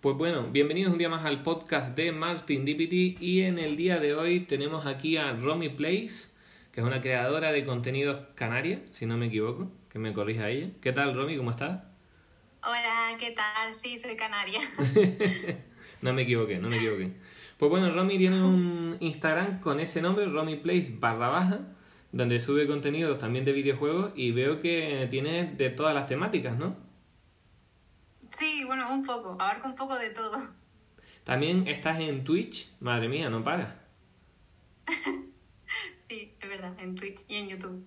Pues bueno, bienvenidos un día más al podcast de Martin DPT y en el día de hoy tenemos aquí a Romy Place, que es una creadora de contenidos canaria, si no me equivoco, que me corrija ella. ¿Qué tal Romy? ¿Cómo estás? Hola, ¿qué tal? Sí, soy canaria. no me equivoqué, no me equivoqué. Pues bueno, Romy tiene un Instagram con ese nombre, Romy Place barra baja, donde sube contenidos también de videojuegos y veo que tiene de todas las temáticas, ¿no? Bueno, un poco, abarca un poco de todo. También estás en Twitch, madre mía, no para. sí, es verdad, en Twitch y en YouTube.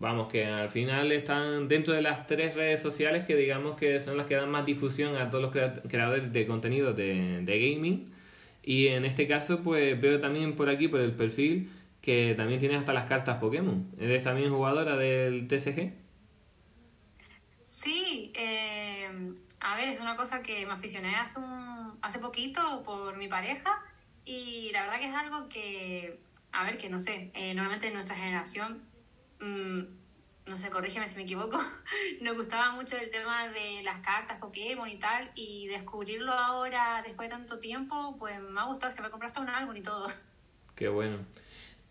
Vamos, que al final están dentro de las tres redes sociales que digamos que son las que dan más difusión a todos los creadores de contenido de, de gaming. Y en este caso, pues veo también por aquí, por el perfil, que también tienes hasta las cartas Pokémon. ¿Eres también jugadora del TSG? Sí, eh, a ver, es una cosa que me aficioné hace, un, hace poquito por mi pareja y la verdad que es algo que, a ver, que no sé, eh, normalmente en nuestra generación, mm, no sé, corrígeme si me equivoco, nos gustaba mucho el tema de las cartas Pokémon y tal y descubrirlo ahora, después de tanto tiempo, pues me ha gustado, que me compraste un álbum y todo. Qué bueno.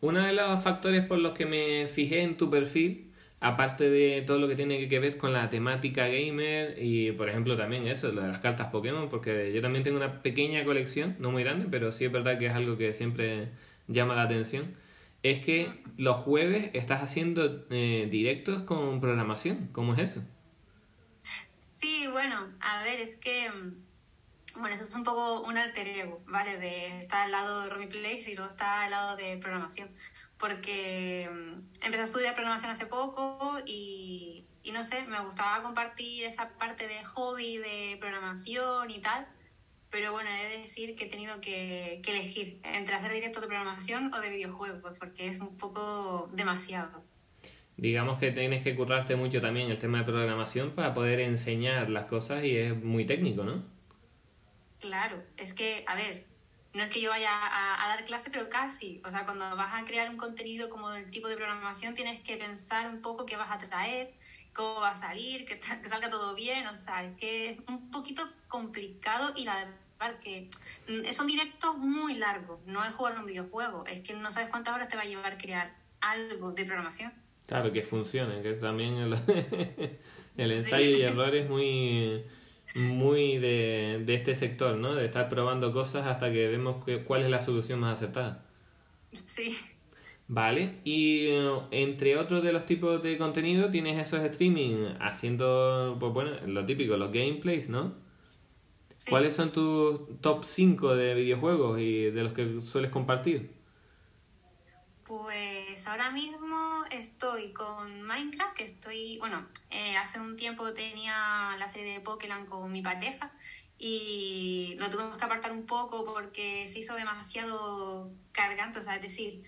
Uno de los factores por los que me fijé en tu perfil aparte de todo lo que tiene que ver con la temática gamer y por ejemplo también eso, lo de las cartas Pokémon, porque yo también tengo una pequeña colección, no muy grande, pero sí es verdad que es algo que siempre llama la atención, es que los jueves estás haciendo eh, directos con programación, ¿cómo es eso? Sí, bueno, a ver, es que, bueno, eso es un poco un alter ego, ¿vale? De estar al lado de Romy Place y luego está al lado de programación porque mm, empecé a estudiar programación hace poco y, y, no sé, me gustaba compartir esa parte de hobby de programación y tal, pero bueno, he de decir que he tenido que, que elegir entre hacer directo de programación o de videojuegos, porque es un poco demasiado. Digamos que tienes que currarte mucho también el tema de programación para poder enseñar las cosas y es muy técnico, ¿no? Claro, es que, a ver, no es que yo vaya a, dar clase, pero casi. O sea, cuando vas a crear un contenido como del tipo de programación, tienes que pensar un poco qué vas a traer, cómo va a salir, que, salga todo bien. O sea, es que es un poquito complicado y la verdad que mm, son directos muy largos. No es jugar un videojuego, es que no sabes cuántas horas te va a llevar crear algo de programación. Claro, que funcione, que también el, el ensayo y error es muy muy de, de, este sector, ¿no? De estar probando cosas hasta que vemos cuál es la solución más acertada. Sí. Vale, y eh, entre otros de los tipos de contenido tienes esos streaming haciendo, pues bueno, lo típico, los gameplays, ¿no? ¿Cuáles son tus top 5 de videojuegos y de los que sueles compartir? Ahora mismo estoy con Minecraft, que estoy, bueno, eh, hace un tiempo tenía la serie de Pokémon con mi pareja y lo tuvimos que apartar un poco porque se hizo demasiado cargante, o sea, es decir,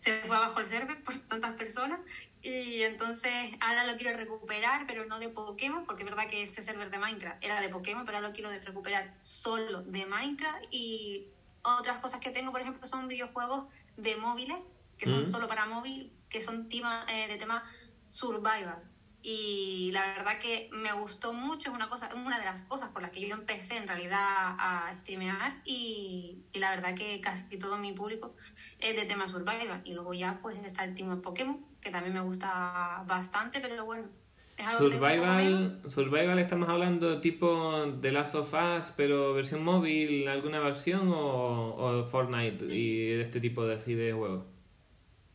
se fue abajo el server por tantas personas y entonces ahora lo quiero recuperar, pero no de Pokémon, porque es verdad que este server de Minecraft era de Pokémon, pero ahora lo quiero recuperar solo de Minecraft y otras cosas que tengo, por ejemplo, son videojuegos de móviles que son solo para móvil, que son tema, eh, de tema survival. Y la verdad que me gustó mucho, es una, cosa, una de las cosas por las que yo empecé en realidad a streamear y, y la verdad que casi todo mi público es de tema survival. Y luego ya pues está el team de Pokémon, que también me gusta bastante, pero bueno, Survival, Survival estamos hablando tipo de Last of Us, pero versión móvil, alguna versión o, o Fortnite y este tipo de así de juegos.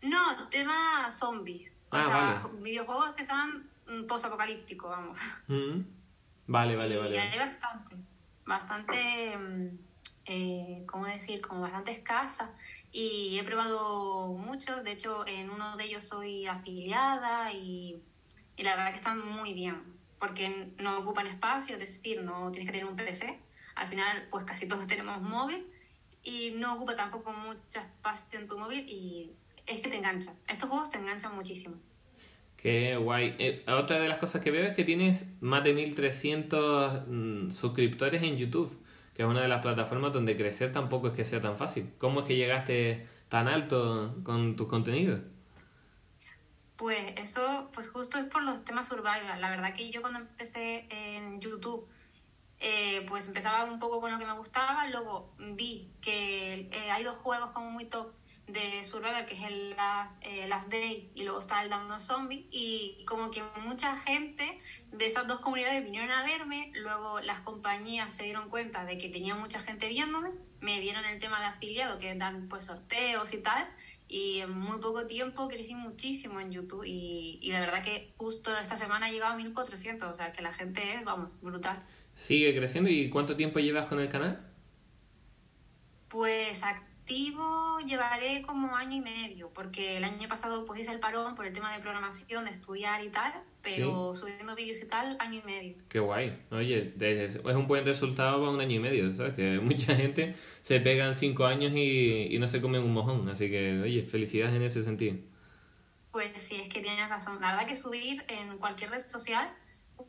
No, tema zombies. O ah, sea, videojuegos que están mm, post-apocalípticos, vamos. Mm. Vale, vale, vale. Y hay bastante, bastante, mm, eh, ¿cómo decir? Como bastante escasa. Y he probado muchos, de hecho en uno de ellos soy afiliada y, y la verdad que están muy bien, porque no ocupan espacio, es decir, no tienes que tener un PC. Al final, pues casi todos tenemos móvil y no ocupa tampoco mucho espacio en tu móvil y es que te enganchan. Estos juegos te enganchan muchísimo. Qué guay. Eh, otra de las cosas que veo es que tienes más de 1300 mm, suscriptores en YouTube, que es una de las plataformas donde crecer tampoco es que sea tan fácil. ¿Cómo es que llegaste tan alto con tus contenidos? Pues eso, pues justo es por los temas survival. La verdad que yo cuando empecé en YouTube eh, pues empezaba un poco con lo que me gustaba, luego vi que eh, hay dos juegos como muy top de Survivor, que es el Last, eh, Last Day y luego está el Down of Zombie, y como que mucha gente de esas dos comunidades vinieron a verme, luego las compañías se dieron cuenta de que tenía mucha gente viéndome, me dieron el tema de afiliado, que dan pues sorteos y tal, y en muy poco tiempo crecí muchísimo en YouTube y, y la verdad que justo esta semana he llegado a 1400, o sea que la gente es, vamos, brutal. Sigue creciendo y ¿cuánto tiempo llevas con el canal? Pues activo llevaré como año y medio, porque el año pasado pues hice el parón por el tema de programación, de estudiar y tal, pero subiendo vídeos y tal, año y medio. Qué guay. Oye, es un buen resultado para un año y medio, ¿sabes? Que mucha gente se pegan cinco años y, y no se comen un mojón, así que, oye, felicidades en ese sentido. Pues sí, es que tienes razón. La verdad que subir en cualquier red social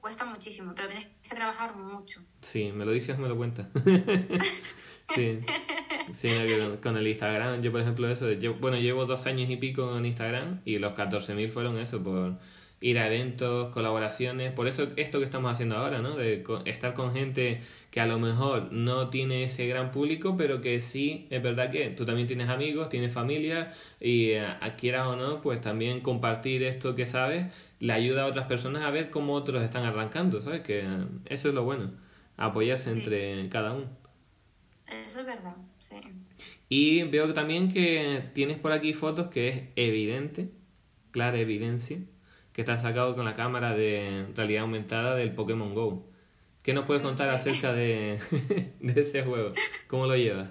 cuesta muchísimo, te lo tienes que trabajar mucho. Sí, me lo dices, me lo cuentas. sí, sí con el Instagram, yo por ejemplo eso, yo, bueno, llevo dos años y pico con Instagram y los 14.000 fueron eso, por ir a eventos, colaboraciones, por eso esto que estamos haciendo ahora, ¿no? De estar con gente que a lo mejor no tiene ese gran público, pero que sí, es verdad que tú también tienes amigos, tienes familia y eh, quieras o no, pues también compartir esto que sabes le ayuda a otras personas a ver cómo otros están arrancando, ¿sabes? Que eso es lo bueno, apoyarse entre cada uno. Eso es verdad, sí. Y veo también que tienes por aquí fotos que es evidente, clara evidencia, que está sacado con la cámara de realidad aumentada del Pokémon Go. ¿Qué nos puedes contar acerca de, de ese juego? ¿Cómo lo llevas?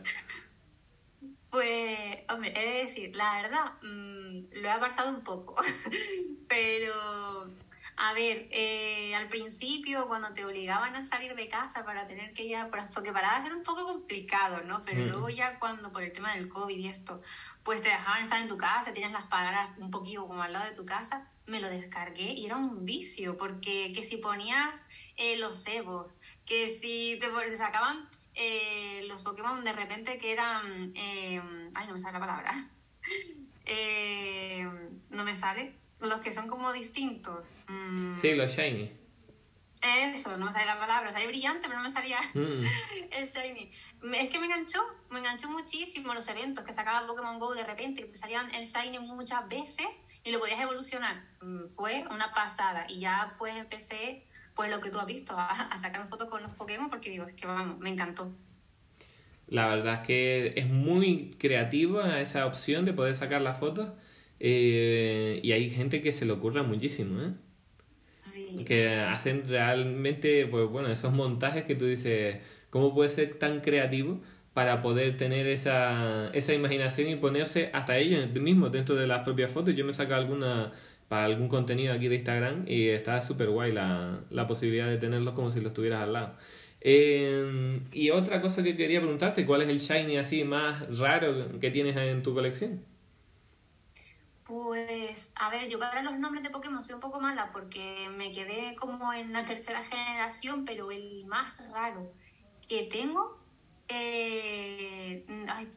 Pues, hombre, he de decir, la verdad, mmm, lo he apartado un poco, pero, a ver, eh, al principio cuando te obligaban a salir de casa para tener que ir a, porque para ser un poco complicado, ¿no? Pero luego ya cuando por el tema del COVID y esto, pues te dejaban estar en tu casa, tenías las palabras un poquito como al lado de tu casa, me lo descargué y era un vicio, porque que si ponías eh, los cebos, que si te sacaban eh, los Pokémon de repente que eran... Eh, ay, no me sale la palabra. Eh, no me sale. Los que son como distintos. Mm. Sí, los Shiny. Eso, no me sale la palabra. Sale brillante, pero no me salía mm. el Shiny. Es que me enganchó, me enganchó muchísimo los eventos que sacaba Pokémon Go de repente, que te salían el Shiny muchas veces y lo podías evolucionar. Mm, fue una pasada. Y ya pues empecé pues lo que tú has visto, a, sacar fotos con los Pokémon, porque digo, es que vamos, me encantó. La verdad es que es muy creativa esa opción de poder sacar las fotos eh, y hay gente que se le ocurra muchísimo, ¿eh? Sí. Que hacen realmente, pues bueno, esos montajes que tú dices, ¿cómo puede ser tan creativo para poder tener esa, esa imaginación y ponerse hasta ellos mismos dentro de las propias fotos? Yo me saco alguna para algún contenido aquí de Instagram y está súper guay la, la, posibilidad de tenerlos como si los tuvieras al lado. Eh, y otra cosa que quería preguntarte, ¿cuál es el shiny así más raro que tienes en tu colección? Pues, a ver, yo para los nombres de Pokémon soy un poco mala porque me quedé como en la tercera generación, pero el más raro que tengo eh,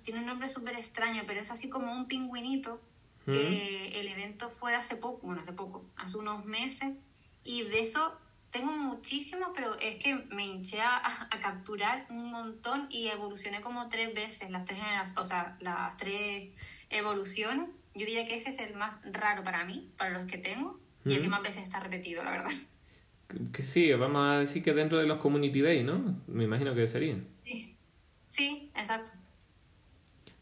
tiene un nombre súper extraño, pero es así como un pingüinito que el evento fue hace poco, bueno, hace poco, hace unos meses, y de eso tengo muchísimos, pero es que me hinché a, capturar un montón y evolucioné como tres veces las tres o sea, las tres evoluciones. Yo diría que ese es el más raro para mí, para los que tengo, y el que más veces está repetido, la verdad. Que sí, vamos a decir que dentro de los Community Day, ¿no? Me imagino que sería. Sí, sí, exacto.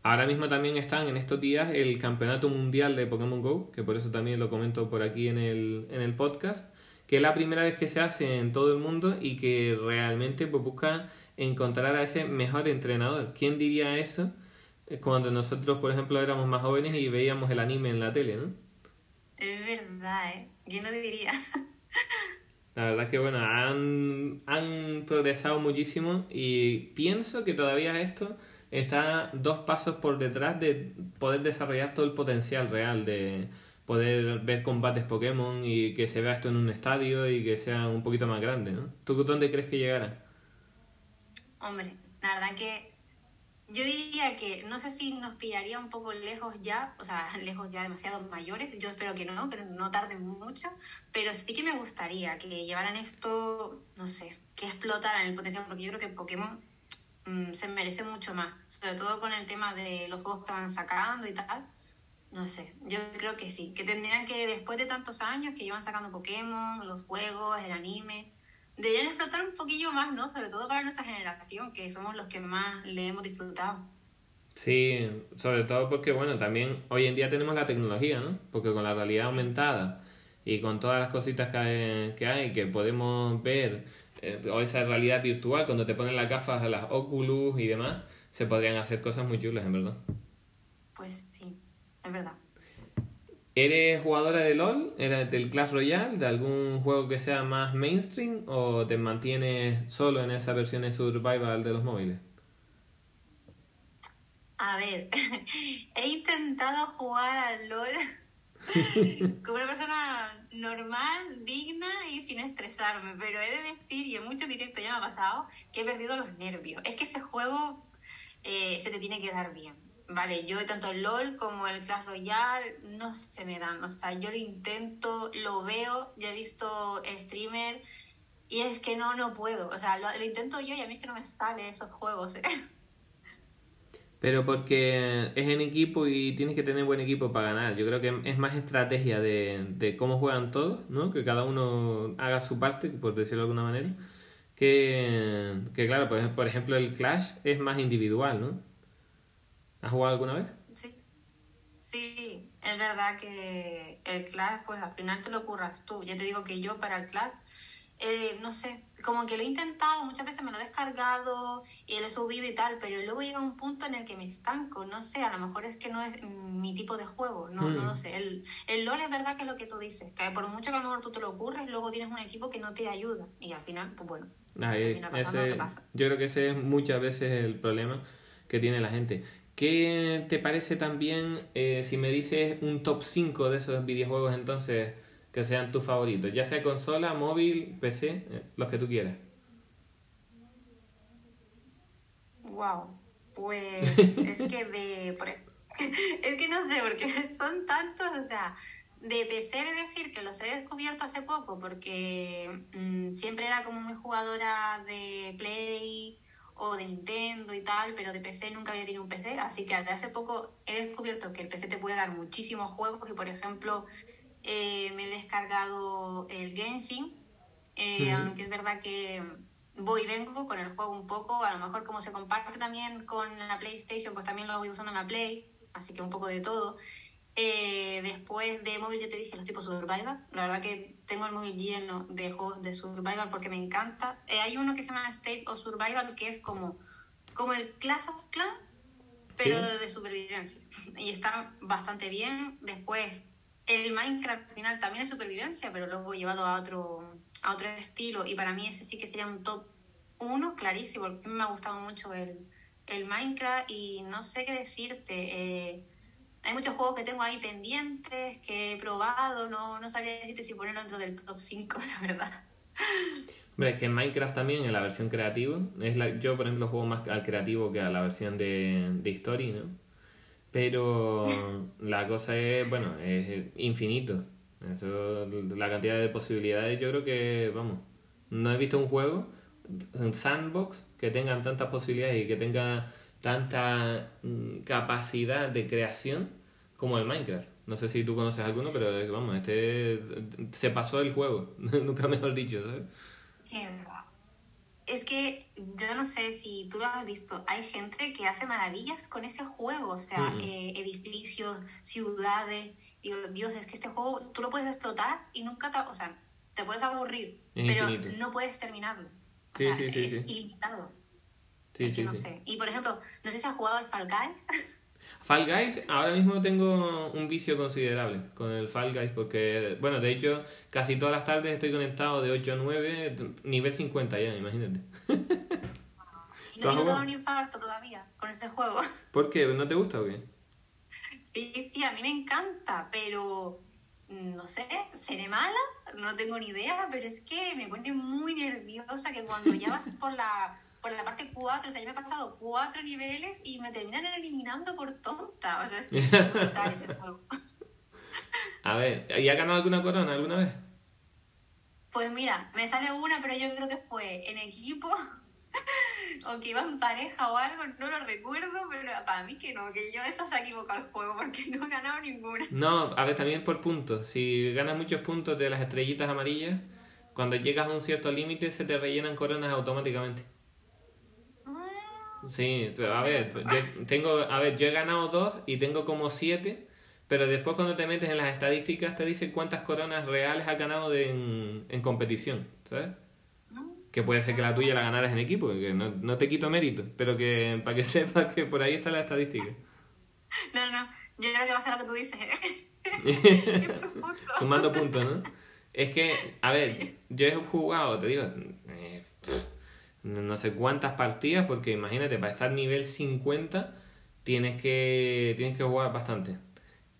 Ahora mismo también están en estos días el Campeonato Mundial de Pokémon Go, que por eso también lo comento por aquí en el, en el podcast, que es la primera vez que se hace en todo el mundo y que realmente pues, busca encontrar a ese mejor entrenador. ¿Quién diría eso cuando nosotros, por ejemplo, éramos más jóvenes y veíamos el anime en la tele, no? Es verdad, ¿eh? ¿Quién lo diría? La verdad que bueno, han, han progresado muchísimo y pienso que todavía esto está dos pasos por detrás de poder desarrollar todo el potencial real de poder ver combates Pokémon y que se vea esto en un estadio y que sea un poquito más grande, ¿no? ¿Tú dónde crees que llegará? Hombre, la verdad que Yo diría que no sé si nos pillaría un poco lejos ya, o sea, lejos ya demasiado mayores. Yo espero que no, que no tarden mucho, pero sí que me gustaría que llevaran esto, no sé, que explotaran el potencial, porque yo creo que Pokémon mm, se merece mucho más, sobre todo con el tema de los juegos que van sacando y tal. No sé, yo creo que sí, que tendrían que después de tantos años que llevan sacando Pokémon, los juegos, el anime, deberían explotar un poquillo más, ¿no? Sobre todo para nuestra generación, que somos los que más le hemos disfrutado. Sí, sobre todo porque, bueno, también hoy en día tenemos la tecnología, ¿no? Porque con la realidad aumentada y con todas las cositas que hay, que, hay, que podemos ver, eh, o esa realidad virtual, cuando te ponen las gafas, las Oculus y demás, se podrían hacer cosas muy chulas, en verdad. Pues. ¿Eres jugadora de LOL? ¿Eres del Clash Royale? ¿De algún juego que sea más mainstream? ¿O te mantienes solo en esa versión de survival de los móviles? A ver, he intentado jugar al LOL como una persona normal, digna y sin estresarme, pero he de decir, y en muchos directos ya me ha pasado, que he perdido los nervios. Es que ese juego eh, se te tiene que dar bien. Vale, yo tanto el LOL como el Clash Royale no se me dan. O sea, yo lo intento, lo veo, ya he visto streamer y es que no, no puedo. O sea, lo, intento yo y a mí es que no me sale esos juegos. ¿eh? Pero porque es en equipo y tienes que tener buen equipo para ganar. Yo creo que es más estrategia de, de cómo juegan todos, ¿no? Que cada uno haga su parte, por decirlo de alguna manera. Que, que claro, pues, por ejemplo, el Clash es más individual, ¿no? ¿Has jugado alguna vez? Sí. Sí, es verdad que el Clash, pues al final te lo curras tú. Ya te digo que yo para el Clash, eh, no sé, como que lo he intentado, muchas veces me lo he descargado y lo he subido y tal, pero luego llega un punto en el que me estanco, no sé, a lo mejor es que no es mi tipo de juego, no, no lo mm. sé. El, el LOL es verdad que es lo que tú dices, que por mucho que a lo mejor tú te lo ocurres, luego tienes un equipo que no te ayuda y al final, pues bueno, termina pasando lo que pasa. Yo creo que ese es muchas veces el problema que tiene la gente. ¿Qué te parece también eh, si me dices un top 5 de esos videojuegos entonces que sean tus favoritos? Ya sea consola, móvil, PC, eh, los que tú quieras. Wow, pues es que de... es que no sé, porque son tantos, o sea, de PC de decir que los he descubierto hace poco porque mm, siempre era como muy jugadora de Play o de Nintendo y tal, pero de PC nunca había tenido un PC, así que hace poco he descubierto que el PC te puede dar muchísimos juegos, que por ejemplo eh, me he descargado el Genshin, eh, aunque es verdad que voy y vengo con el juego un poco, a lo mejor como se comparte también con la PlayStation, pues también lo voy usando en la Play, así que un poco de todo. Eh, después de móvil ya te dije los tipos Survival. La verdad que tengo el móvil lleno de juegos de Survival porque me encanta. Eh, hay uno que se llama State of Survival que es como, como el Clash of Clans, pero de supervivencia. Y está bastante bien. Después el Minecraft al final también es supervivencia, pero luego llevado a otro, a otro estilo. Y para mí ese sí que sería un top uno, clarísimo, porque me ha gustado mucho el, el Minecraft y no sé qué decirte. Eh, hay muchos juegos que tengo ahí pendientes, que he probado, no, no sabría decirte si ponerlo dentro del top 5, la verdad. Hombre, es que en Minecraft también, en la versión creativa, es la, yo por ejemplo juego más al creativo que a la versión de, de historia, ¿no? Pero la cosa es, bueno, es infinito. Eso, la cantidad de posibilidades, yo creo que, vamos, no he visto un juego, un sandbox, que tengan tantas posibilidades y que tenga tanta mm, capacidad de creación como el Minecraft. No sé si tú conoces alguno, pero vamos, este se pasó el juego, nunca mejor dicho, ¿sabes? Es que yo no sé si tú lo has visto, hay gente que hace maravillas con ese juego, o sea, eh, edificios, ciudades. Digo, Dios, es que este juego tú lo puedes explotar y nunca te, o sea, te puedes aburrir, pero no puedes terminarlo. sí, sí, sí, es ilimitado. Sí, sí, no sé. Y por ejemplo, no sé si has jugado al Fall Guys. Fall Guys, ahora mismo tengo un vicio considerable con el Fall Guys porque, bueno, de hecho, casi todas las tardes estoy conectado de 8 a 9, nivel 50 ya, imagínate. Y no tengo un infarto todavía con este juego. ¿Por qué? ¿No te gusta o qué? Sí, sí, a mí me encanta, pero no sé, seré mala, no tengo ni idea, pero es que me pone muy nerviosa que cuando ya vas por la por la parte 4, o sea, yo me he pasado cuatro niveles y me terminan eliminando por tonta. O sea, es que es brutal ese juego. A ver, ¿y ha ganado alguna corona alguna vez? Pues mira, me sale una, pero yo creo que fue en equipo o que iba en pareja o algo, no lo recuerdo, pero para mí que no, que yo eso se ha equivocado el juego porque no he ganado ninguna. No, a ver, también por puntos. Si ganas muchos puntos de las estrellitas amarillas, cuando llegas a un cierto límite se te rellenan coronas automáticamente. Sí, a ver, yo tengo, a ver, yo he ganado dos y tengo como siete, pero después cuando te metes en las estadísticas te dice cuántas coronas reales has ganado de- en, en competición, ¿sabes? Que puede ser que la tuya la ganaras en equipo, que no, no te quito mérito, pero que para que sepas que por ahí está la estadística. No, no, yo creo que va a ser lo que tú dices. Profundo. Sumando puntos, ¿no? Es que, a ver, yo he jugado, te digo, eh, pff, no sé cuántas partidas, porque imagínate, para estar nivel 50 tienes que, tienes que jugar bastante.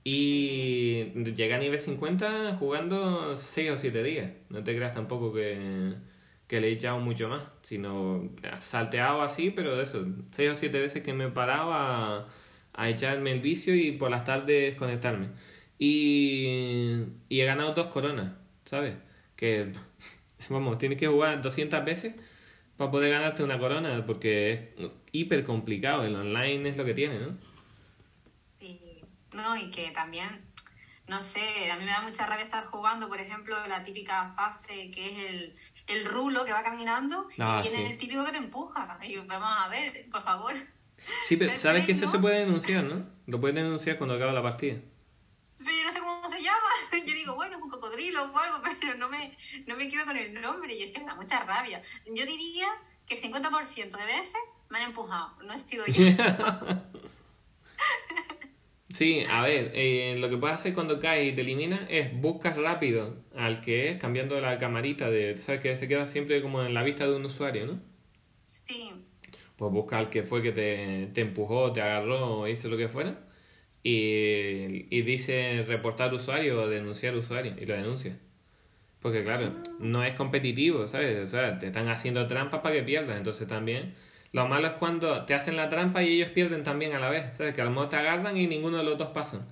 Y llegué a nivel 50 jugando 6 o 7 días. No te creas tampoco que, que le he echado mucho más, sino salteado así, pero de eso, 6 o 7 veces que me paraba a, echarme el vicio y por las tardes conectarme. Y, y he ganado dos coronas, ¿sabes? Que, vamos, tienes que jugar 200 veces para poder ganarte una corona, porque es hiper complicado. El online es lo que tiene, ¿no? Sí, no, y que también, no sé, a mí me da mucha rabia estar jugando, por ejemplo, la típica fase que es el, el rulo que va caminando Ah, y viene sí. el típico que te empuja. Y yo, vamos a ver, por favor. Sí, pero sabes que eso se puede denunciar, ¿no? Lo puedes denunciar cuando acaba la partida. Pero yo digo, bueno, es un cocodrilo o algo, pero no me, no me quedo con el nombre y es que me da mucha rabia. Yo diría que el 50% de veces me han empujado, no he sido yo. Sí, a ver, eh, lo que puedes hacer cuando caes y te eliminas es buscas rápido al que es, cambiando la camarita de, sabes que se queda siempre como en la vista de un usuario, ¿no? Sí, Pues busca al que fue que te, te empujó, te agarró o hizo lo que fuera y, y dice reportar usuario o denunciar usuario y lo denuncia. Porque claro, no es competitivo, ¿sabes? O sea, te están haciendo trampas para que pierdas, entonces también... Lo malo es cuando te hacen la trampa y ellos pierden también a la vez, ¿sabes? Que a lo mejor te agarran y ninguno de los dos pasan.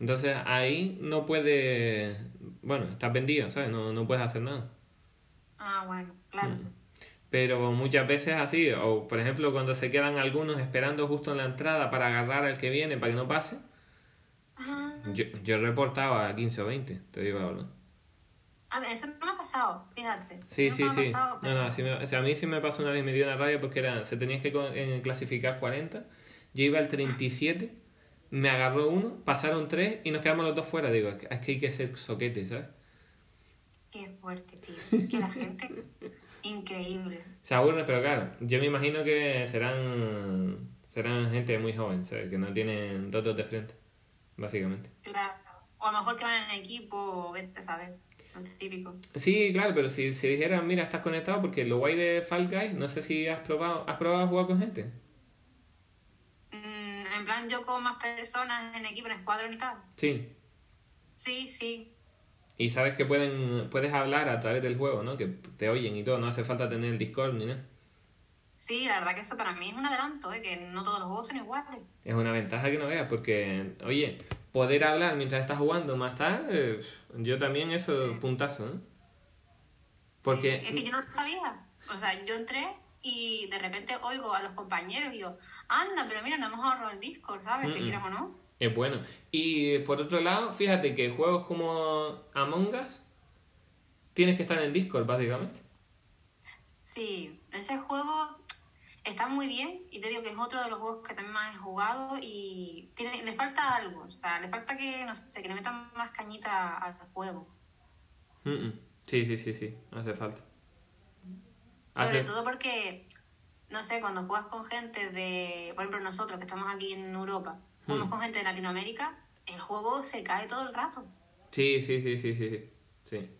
Entonces ahí no puedes... Bueno, estás vendido, ¿sabes? No, no puedes hacer nada. ah, bueno, claro. Mm. Pero muchas veces así, o por ejemplo cuando se quedan algunos esperando justo en la entrada para agarrar al que viene para que no pase, Ah, yo, yo reportaba a 15 o 20, te digo la verdad. a ver, eso no me ha pasado, fíjate. Sí, sí, sí. pasado, No, pero- no, sí me- o sea, a mí sí me pasó una vez, me dio una rabia porque era, se tenían que clasificar 40, yo iba al 37, me agarró uno, pasaron tres y nos quedamos los dos fuera. Digo, es que hay que ser soquete, ¿sabes? Qué fuerte, tío. Es que la gente, increíble. Se aburre, pero claro, yo me imagino que serán serán gente muy joven, ¿sabes? Que no tienen datos de frente, básicamente. Claro. O a lo mejor que van en equipo, o vete a saber. Lo típico. Sí, claro, pero si, si dijeran, mira, estás conectado, porque lo guay de Fall Guys, no sé si has probado, ¿has probado a jugar con gente? Mm, en plan, yo con más personas en equipo, en escuadrón y tal. Sí. Sí, sí. Y sabes que pueden, puedes hablar a través del juego, ¿no? Que te oyen y todo, no hace falta tener el Discord ni nada. Sí, la verdad que eso para mí es un adelanto, ¿eh? que no todos los juegos son iguales. Es una ventaja que no veas, porque, oye, poder hablar mientras estás jugando más tarde, eh, yo también eso, puntazo, ¿no? Porque... Sí, es que yo no lo sabía. O sea, yo entré y de repente oigo a los compañeros y yo, anda, pero mira, no hemos ahorrado el Discord, ¿sabes? Que quieras o no. Es bueno. Y por otro lado, fíjate que juegos como Among Us tienes que estar en Discord, básicamente. Sí, ese juego está muy bien y te digo que es otro de los juegos que también más he jugado y tiene, le falta algo, o sea, le falta que, no sé, que le metan más cañita al juego. Mm, mm. Sí, sí, sí, sí, hace falta. Sobre todo porque, no sé, cuando juegas con gente de, por ejemplo, nosotros que estamos aquí en Europa, jugamos Hmm. con gente de Latinoamérica, el juego se cae todo el rato. Sí, sí, sí, sí, sí, sí, sí.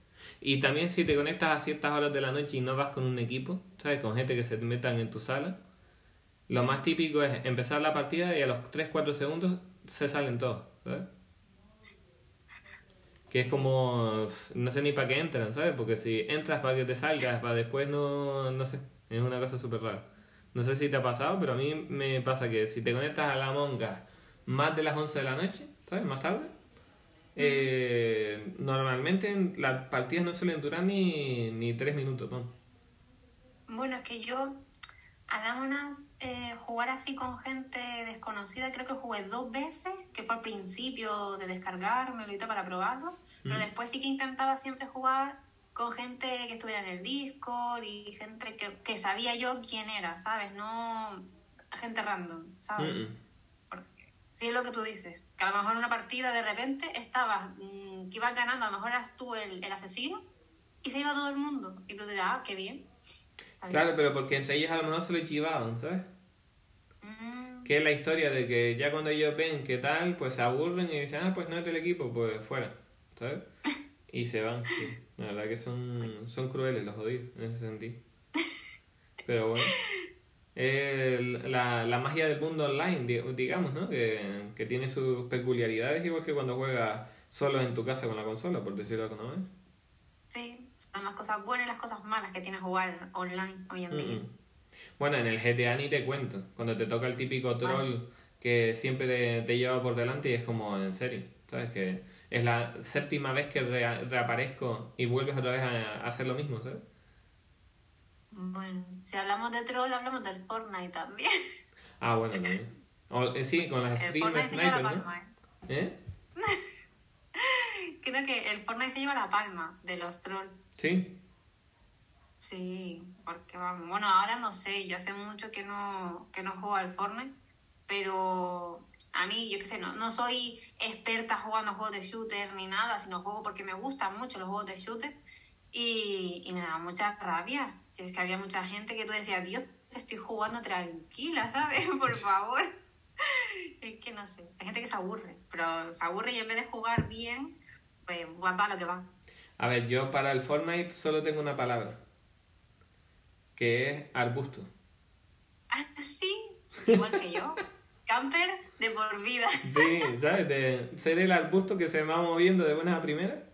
Y también si te conectas a ciertas horas de la noche y no vas con un equipo, ¿sabes? Con gente que se metan en tu sala, lo más típico es empezar la partida y a los 3-4 segundos se salen todos, ¿sabes? Que es como, no sé ni para qué entran, ¿sabes? Porque si entras para que te salgas, para después no, no sé, es una cosa súper rara. No sé si te ha pasado, pero a mí me pasa que si te conectas a la monga más de las 11 de la noche, ¿sabes? Más tarde, eh, normalmente las partidas no suelen durar ni, ni 3 minutos, ¿no? Bueno, es que yo a unas eh, jugar así con gente desconocida, creo que jugué dos veces, que fue al principio de descargarme lo para probarlo, pero después sí que intentaba siempre jugar con gente que estuviera en el Discord y gente que, que sabía yo quién era, ¿sabes? No gente random, ¿sabes? Porque, es lo que tú dices, que a lo mejor en una partida de repente estabas, mm, que ibas ganando, a lo mejor eras tú el, el asesino y se iba todo el mundo. Y tú dirás, ah, qué bien. Claro, pero porque entre ellos a lo mejor se lo chivaban, ¿sabes? Que es la historia de que ya cuando ellos ven qué tal, pues se aburren y dicen, ah, pues no es del equipo, pues fuera, ¿sabes? Y se van, sí. La verdad que son, son crueles los jodidos en ese sentido. Pero bueno. La, la magia del mundo online, digamos, ¿no? Que, que tiene sus peculiaridades, igual que cuando juegas solo en tu casa con la consola, por decirlo de alguna manera. Sí, son las cosas buenas y las cosas malas que tiene jugar online hoy en día. Bueno, en el GTA ni te cuento. Cuando te toca el típico troll que siempre te, lleva por delante y es como, en serio, ¿sabes? Que es la séptima vez que reaparezco y vuelves otra vez a, hacer lo mismo, ¿sabes? Bueno, si hablamos de troll, hablamos del Fortnite también. Ah, bueno, también. Eh, sí, con las Stream Sniper, ¿no? ¿Eh? Creo que el Fortnite se lleva la palma de los trolls. Sí. Sí, porque vamos. Bueno, ahora no sé, yo hace mucho que no, que no juego al Fortnite, pero a mí, yo qué sé, no, no soy experta jugando juegos de shooter ni nada, sino juego porque me gustan mucho los juegos de shooter y, y me daba mucha rabia. Si es que había mucha gente que tú decías, Dios, estoy jugando tranquila, ¿sabes? Por favor. es que no sé, hay gente que se aburre, pero se aburre y en vez de jugar bien, pues va para lo que va. A ver, yo para el Fortnite solo tengo una palabra que es arbusto. Ah, sí, igual que yo. Camper de por vida. Sí, ¿sabes? De ser el arbusto que se va moviendo de buenas a primeras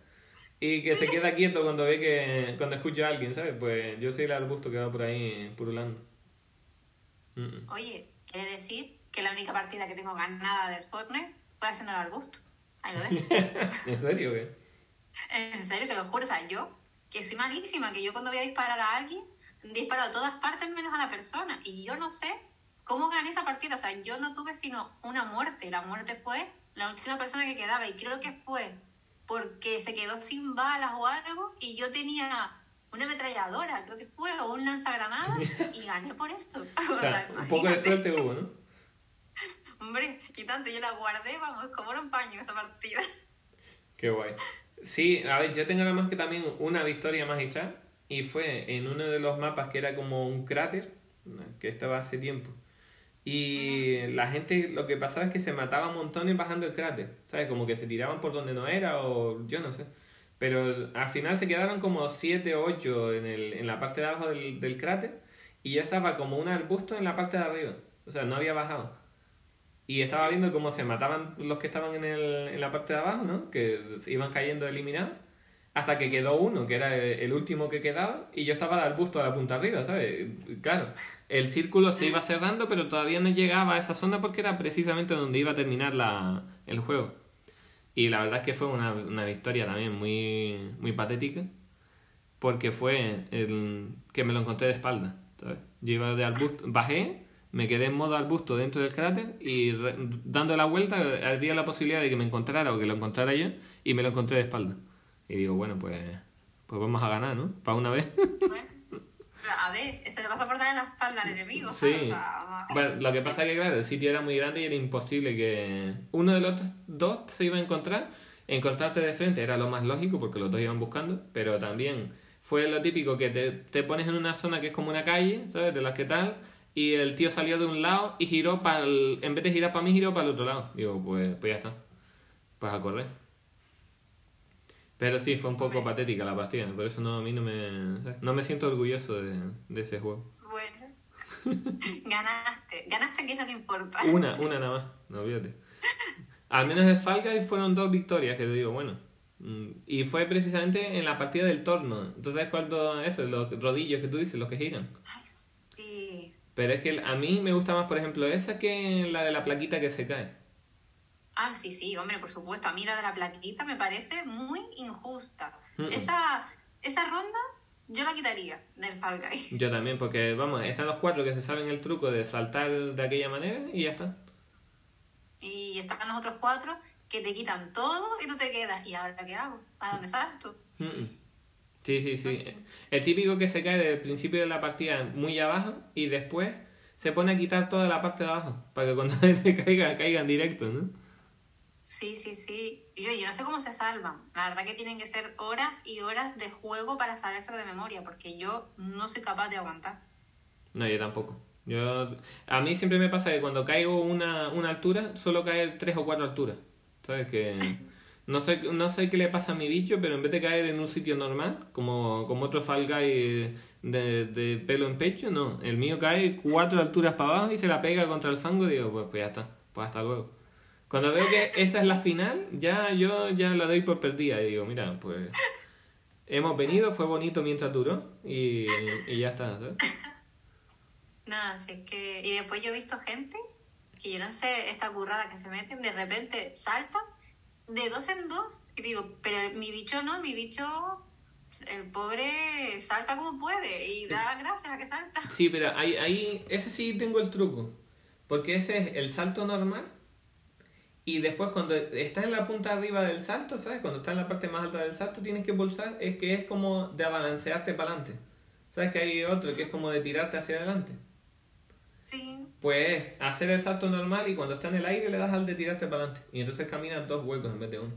y que se queda quieto cuando ve que cuando escucha a alguien, ¿sabes? Pues yo soy el arbusto que va por ahí purulando. Oye, quiere decir que la única partida que tengo ganada del Fortnite fue haciendo el arbusto. Ahí lo dejo. ¿En serio qué? En serio, te lo juro. O sea, yo, que soy malísima, que yo cuando voy a disparar a alguien, disparado a todas partes menos a la persona. Y yo no sé cómo gané esa partida. O sea, yo no tuve sino una muerte. La muerte fue la última persona que quedaba. Y creo que fue porque se quedó sin balas o algo. Y yo tenía una ametralladora, creo que fue, o un lanzagranadas. y gané por esto. O sea, un poco de suerte hubo, ¿no? Hombre, y tanto, yo la guardé, vamos, como era un paño esa partida. Qué guay. Sí, a ver, yo tengo nada más que también una victoria magistral y fue en uno de los mapas que era como un cráter, que estaba hace tiempo. Y la gente lo que pasaba es que se mataba montones bajando el cráter, ¿sabes? Como que se tiraban por donde no era o yo no sé. Pero al final se quedaron como 7 o 8 en, el, en la parte de abajo del, del cráter y yo estaba como un arbusto en la parte de arriba. O sea, no había bajado. Y estaba viendo cómo se mataban los que estaban en, el, en la parte de abajo, ¿no? Que iban cayendo eliminados hasta que quedó uno, que era el último que quedaba, y yo estaba al busto a la punta arriba, ¿sabes? Claro, el círculo se iba cerrando, pero todavía no llegaba a esa zona porque era precisamente donde iba a terminar la, el juego. Y la verdad es que fue una, una victoria también muy, muy patética, porque fue el, que me lo encontré de espalda, ¿sabes? Yo iba de arbusto, bajé, me quedé en modo arbusto dentro del cráter y dando la vuelta había la posibilidad de que me encontrara o que lo encontrara yo y me lo encontré de espalda. Y digo, bueno, pues, pues vamos a ganar, ¿no? Para una vez. Bueno, a ver, eso le pasa por dar en la espalda al enemigo. Sí. bueno, lo que pasa es que, claro, el sitio era muy grande y era imposible que uno de los dos se iba a encontrar. Encontrarte de frente era lo más lógico porque los dos iban buscando, pero también fue lo típico que te, te pones en una zona que es como una calle, ¿sabes? De las que tal, y el tío salió de un lado y giró para el, en vez de girar para mí, giró para el otro lado. Digo, pues, pues ya está. Pues a correr. Pero sí, fue un poco patética la partida, por eso no, a mí no me, no me siento orgulloso de, de ese juego. Bueno, ganaste, ganaste que es lo que importa. Una, una nada más, no olvídate. Al menos de Fall Guys fueron dos victorias, que te digo, bueno. Mm, y fue precisamente en la partida del torno. Entonces, ¿sabes cuánto eso? Los rodillos que tú dices, los que giran. Ay, sí. Pero es que a mí me gusta más, por ejemplo, esa que la de la plaquita que se cae. Ah, sí, sí, hombre, por supuesto. A mí la de la plaquita me parece muy injusta. Esa, esa ronda yo la quitaría del Fall Guy. Yo también, porque vamos, están los cuatro que se saben el truco de saltar de aquella manera y ya está. Y están los otros cuatro que te quitan todo y tú te quedas. ¿Y ahora qué hago? ¿A dónde salto? Sí, sí, sí. El típico que se cae desde el principio de la partida muy abajo y después se pone a quitar toda la parte de abajo para que cuando te caiga, caigan directo, ¿no? Sí, sí, sí. Yo, yo no sé cómo se salvan. La verdad que tienen que ser horas y horas de juego para saber eso de memoria, porque yo no soy capaz de aguantar. No, yo tampoco. Yo, a mí siempre me pasa que cuando caigo una, una altura, suelo caer tres o cuatro alturas. ¿Sabes? Que no sé, no sé qué le pasa a mi bicho, pero en vez de caer en un sitio normal, como, como otro Fall Guy de, de pelo en pecho, no. El mío cae cuatro alturas para abajo y se la pega contra el fango y digo, pues, pues ya está, pues hasta luego. Cuando veo que esa es la final, ya yo ya la doy por perdida y digo, mira, pues hemos venido, fue bonito mientras duró y, y ya está, ¿sabes? Nada, si es que... Y después yo he visto gente que yo no sé, esta currada que se meten, de repente salta de dos en dos y digo, pero mi bicho no, mi bicho el pobre salta como puede y da gracias a que salta. Sí, pero ahí, ahí, ese sí tengo el truco. Porque ese es el salto normal y después cuando estás en la punta arriba del salto, ¿sabes? Cuando estás en la parte más alta del salto tienes que pulsar, es que es como de abalancearte para adelante. ¿Sabes que hay otro que es como de tirarte hacia adelante? Sí. Pues hacer el salto normal y cuando está en el aire le das al de tirarte para adelante. Y entonces caminas dos huecos en vez de uno.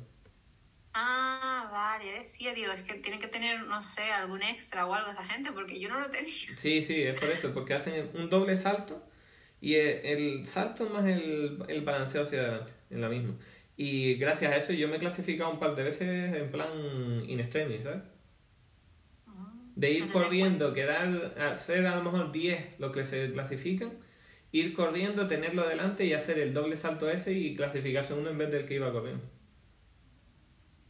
Ah, vale, sí, digo, es que tiene que tener, no sé, algún extra o algo esa gente, porque yo no lo tenía. Sí, sí, es por eso, porque hacen un doble salto y el, salto más el, el balanceo hacia adelante en la misma. Y gracias a eso yo me he clasificado un par de veces en plan in extremis, ¿sabes? Ah, de ir corriendo, quedar, hacer a lo mejor 10 lo que se clasifican, ir corriendo, tenerlo adelante y hacer el doble salto ese y clasificarse uno en vez del que iba corriendo.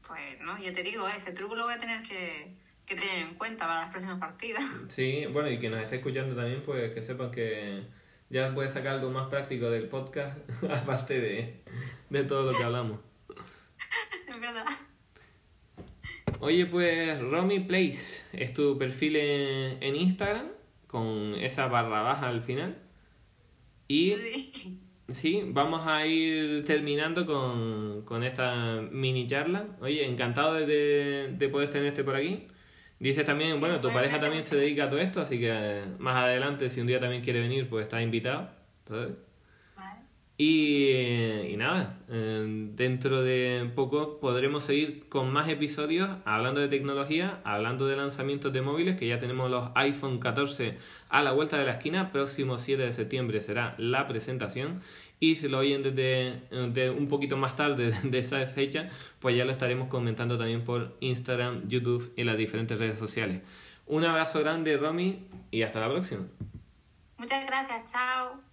Pues no, yo te digo, ese truco lo voy a tener que, que tener en cuenta para las próximas partidas. Sí, bueno, y que nos esté escuchando también, pues que sepan que ya puedes sacar algo más práctico del podcast, aparte de, de todo lo que hablamos. Es verdad. Oye, pues Romy Place es tu perfil en, en, Instagram con esa barra baja al final. Y sí. vamos a ir terminando con, con esta mini charla. Oye, encantado de, de poder tenerte por aquí. Dices también, bueno, tu pareja también se dedica a todo esto, así que eh, más adelante, si un día también quiere venir, pues está invitado, ¿sabes? Y, y, nada, eh, dentro de poco podremos seguir con más episodios hablando de tecnología, hablando de lanzamientos de móviles, que ya tenemos los iPhone 14 a la vuelta de la esquina. Próximo 7 de septiembre será la presentación. Y si lo oyen desde, un poquito más tarde de esa fecha, pues ya lo estaremos comentando también por Instagram, YouTube y las diferentes redes sociales. Un abrazo grande, Romy, y hasta la próxima. Muchas gracias, chao.